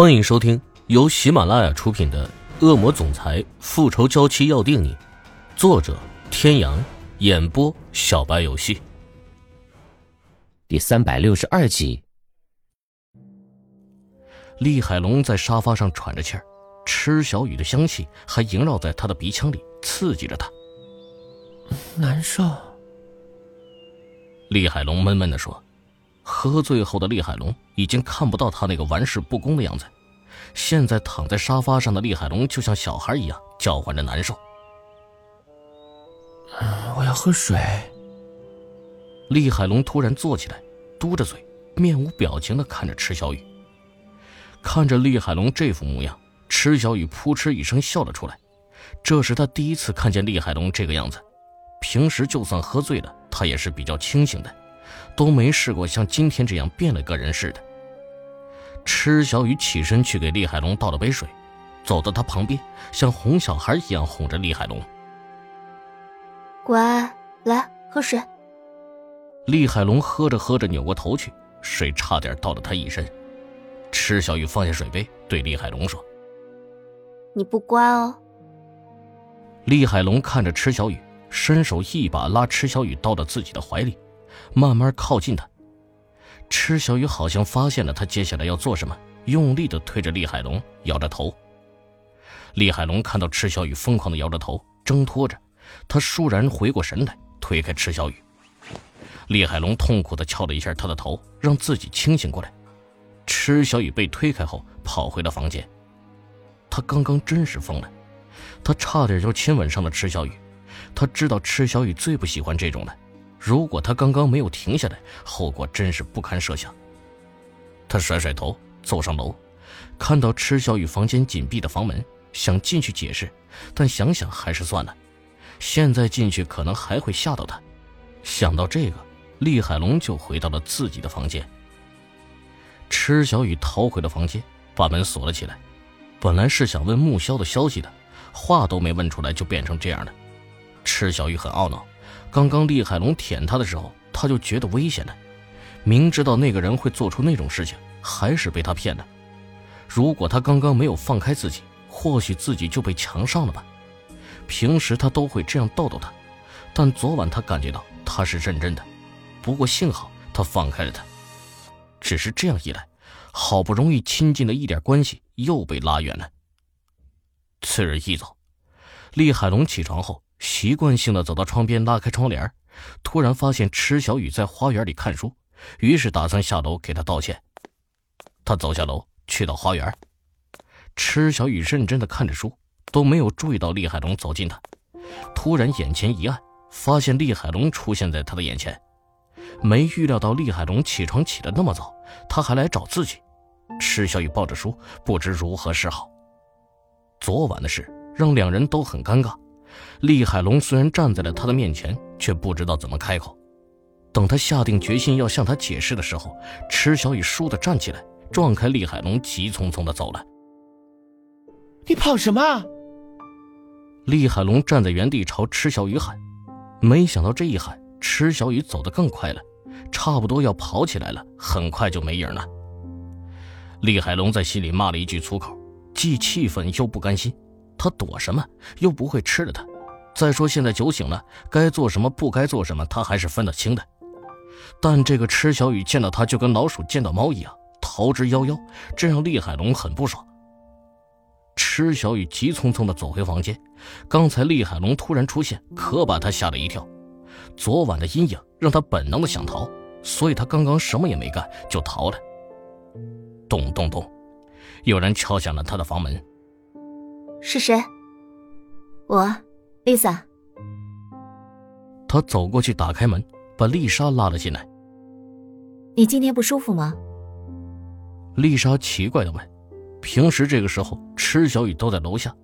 欢迎收听由喜马拉雅出品的《恶魔总裁复仇娇妻要定你》，作者：天阳，演播：小白游戏。第三百六十二集，厉海龙在沙发上喘着气儿，吃小雨的香气还萦绕在他的鼻腔里，刺激着他。难受。厉海龙闷闷的说。喝醉后的厉海龙已经看不到他那个玩世不恭的样子，现在躺在沙发上的厉海龙就像小孩一样叫唤着难受。我要喝水。厉海龙突然坐起来，嘟着嘴，面无表情的看着池小雨。看着厉海龙这副模样，池小雨扑哧一声笑了出来。这是他第一次看见厉海龙这个样子，平时就算喝醉了，他也是比较清醒的。都没试过像今天这样变了个人似的。池小雨起身去给厉海龙倒了杯水，走到他旁边，像哄小孩一样哄着厉海龙：“乖，来喝水。”厉海龙喝着喝着扭过头去，水差点倒了他一身。池小雨放下水杯，对厉海龙说：“你不乖哦。”厉海龙看着池小雨，伸手一把拉池小雨到了自己的怀里。慢慢靠近他，池小雨好像发现了他接下来要做什么，用力的推着厉海龙，摇着头。厉海龙看到池小雨疯狂的摇着头，挣脱着，他倏然回过神来，推开池小雨。厉海龙痛苦的敲了一下他的头，让自己清醒过来。池小雨被推开后，跑回了房间。他刚刚真是疯了，他差点就亲吻上了池小雨。他知道池小雨最不喜欢这种的。如果他刚刚没有停下来，后果真是不堪设想。他甩甩头，走上楼，看到池小雨房间紧闭的房门，想进去解释，但想想还是算了。现在进去可能还会吓到他。想到这个，厉海龙就回到了自己的房间。池小雨逃回了房间，把门锁了起来。本来是想问穆萧的消息的，话都没问出来，就变成这样了。池小雨很懊恼。刚刚厉海龙舔他的时候，他就觉得危险了。明知道那个人会做出那种事情，还是被他骗了。如果他刚刚没有放开自己，或许自己就被强上了吧。平时他都会这样逗逗他，但昨晚他感觉到他是认真的。不过幸好他放开了他，只是这样一来，好不容易亲近的一点关系又被拉远了。次日一早，厉海龙起床后。习惯性的走到窗边，拉开窗帘，突然发现池小雨在花园里看书，于是打算下楼给他道歉。他走下楼，去到花园，池小雨认真的看着书，都没有注意到厉海龙走近他。突然眼前一暗，发现厉海龙出现在他的眼前，没预料到厉海龙起床起得那么早，他还来找自己。池小雨抱着书，不知如何是好。昨晚的事让两人都很尴尬。厉海龙虽然站在了他的面前，却不知道怎么开口。等他下定决心要向他解释的时候，池小雨倏地站起来，撞开厉海龙，急匆匆地走了。你跑什么？厉海龙站在原地朝池小雨喊，没想到这一喊，池小雨走得更快了，差不多要跑起来了，很快就没影了。厉海龙在心里骂了一句粗口，既气愤又不甘心。他躲什么？又不会吃了他。再说现在酒醒了，该做什么不该做什么，他还是分得清的。但这个池小雨见到他就跟老鼠见到猫一样，逃之夭夭，这让厉海龙很不爽。池小雨急匆匆地走回房间，刚才厉海龙突然出现，可把他吓了一跳。昨晚的阴影让他本能的想逃，所以他刚刚什么也没干就逃了。咚咚咚，有人敲响了他的房门。是谁？我，Lisa。他走过去打开门，把丽莎拉了进来。你今天不舒服吗？丽莎奇怪的问。平时这个时候，池小雨都在楼下，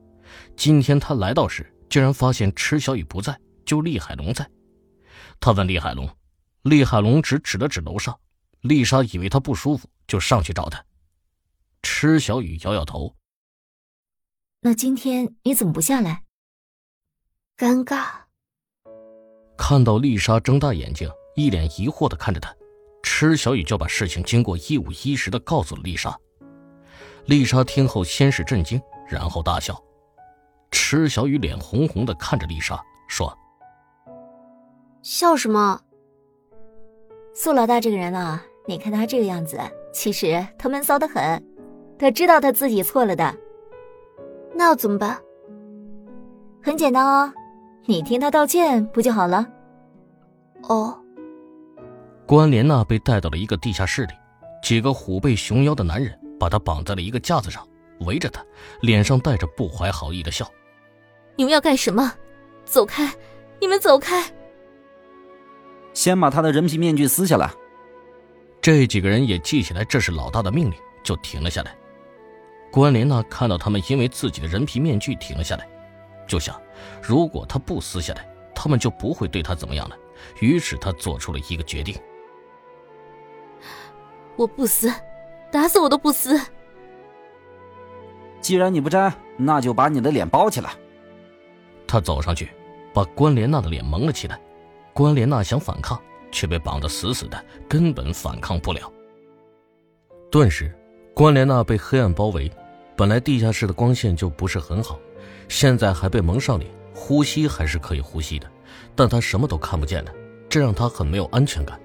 今天他来到时，竟然发现池小雨不在，就厉海龙在。他问厉海龙，厉海龙只指了指楼上。丽莎以为他不舒服，就上去找他。池小雨摇摇头。那今天你怎么不下来？尴尬。看到丽莎睁大眼睛，一脸疑惑的看着他，池小雨就把事情经过一五一十的告诉了丽莎。丽莎听后先是震惊，然后大笑。池小雨脸红红的看着丽莎，说：“笑什么？苏老大这个人啊，你看他这个样子，其实他闷骚的很，他知道他自己错了的。那要怎么办？很简单啊，你听他道歉不就好了？哦。”关莲娜被带到了一个地下室里，几个虎背熊腰的男人把她绑在了一个架子上，围着她，脸上带着不怀好意的笑。你们要干什么？走开！你们走开！先把他的人皮面具撕下来。这几个人也记起来这是老大的命令，就停了下来。关莲娜看到他们因为自己的人皮面具停了下来，就想，如果他不撕下来，他们就不会对他怎么样了。于是他做出了一个决定。我不撕，打死我都不撕。既然你不摘，那就把你的脸包起来。他走上去，把关莲娜的脸蒙了起来。关莲娜想反抗，却被绑得死死的，根本反抗不了。顿时，关莲娜被黑暗包围。本来地下室的光线就不是很好，现在还被蒙上脸，呼吸还是可以呼吸的，但她什么都看不见的，这让她很没有安全感。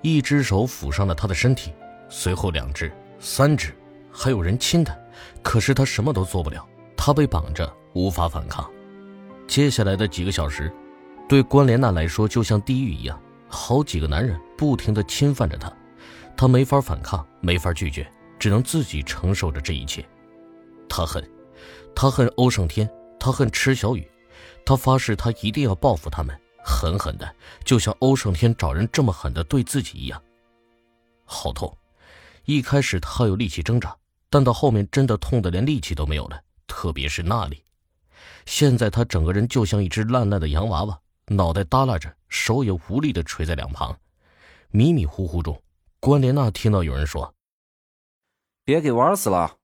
一只手抚上了他的身体，随后两只、三只，还有人亲他，可是他什么都做不了。他被绑着，无法反抗。接下来的几个小时，对关莲娜来说就像地狱一样，好几个男人不停地侵犯着她，她没法反抗，没法拒绝，只能自己承受着这一切。她恨，他恨欧胜天，他恨池小雨，他发誓他一定要报复他们。狠狠的，就像欧胜天找人这么狠的对自己一样，好痛！一开始他有力气挣扎，但到后面真的痛得连力气都没有了，特别是那里。现在他整个人就像一只烂烂的洋娃娃，脑袋耷拉着，手也无力的垂在两旁。迷迷糊糊中，关莲娜听到有人说：“别给玩死了。”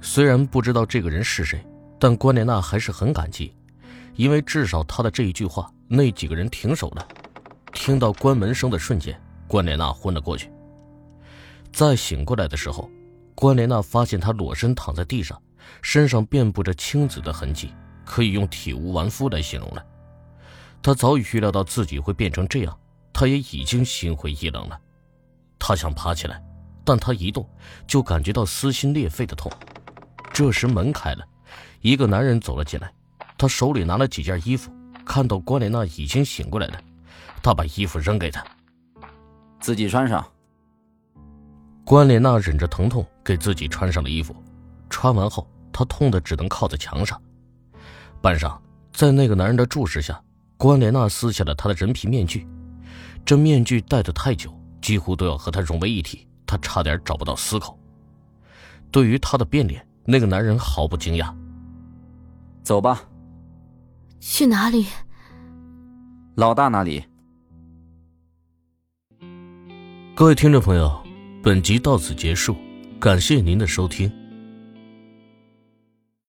虽然不知道这个人是谁，但关莲娜还是很感激，因为至少他的这一句话。那几个人停手了，听到关门声的瞬间，关莲娜昏了过去。再醒过来的时候，关莲娜发现她裸身躺在地上，身上遍布着青紫的痕迹，可以用体无完肤来形容了。他早已预料到自己会变成这样，他也已经心灰意冷了。他想爬起来，但他一动就感觉到撕心裂肺的痛。这时门开了，一个男人走了进来，他手里拿了几件衣服。看到关莲娜已经醒过来了，他把衣服扔给她，自己穿上。关莲娜忍着疼痛给自己穿上了衣服，穿完后她痛得只能靠在墙上。半晌，在那个男人的注视下，关莲娜撕下了他的人皮面具。这面具戴得太久，几乎都要和他融为一体，她差点找不到死口。对于他的变脸，那个男人毫不惊讶。走吧。去哪里？老大那里。各位听众朋友，本集到此结束，感谢您的收听。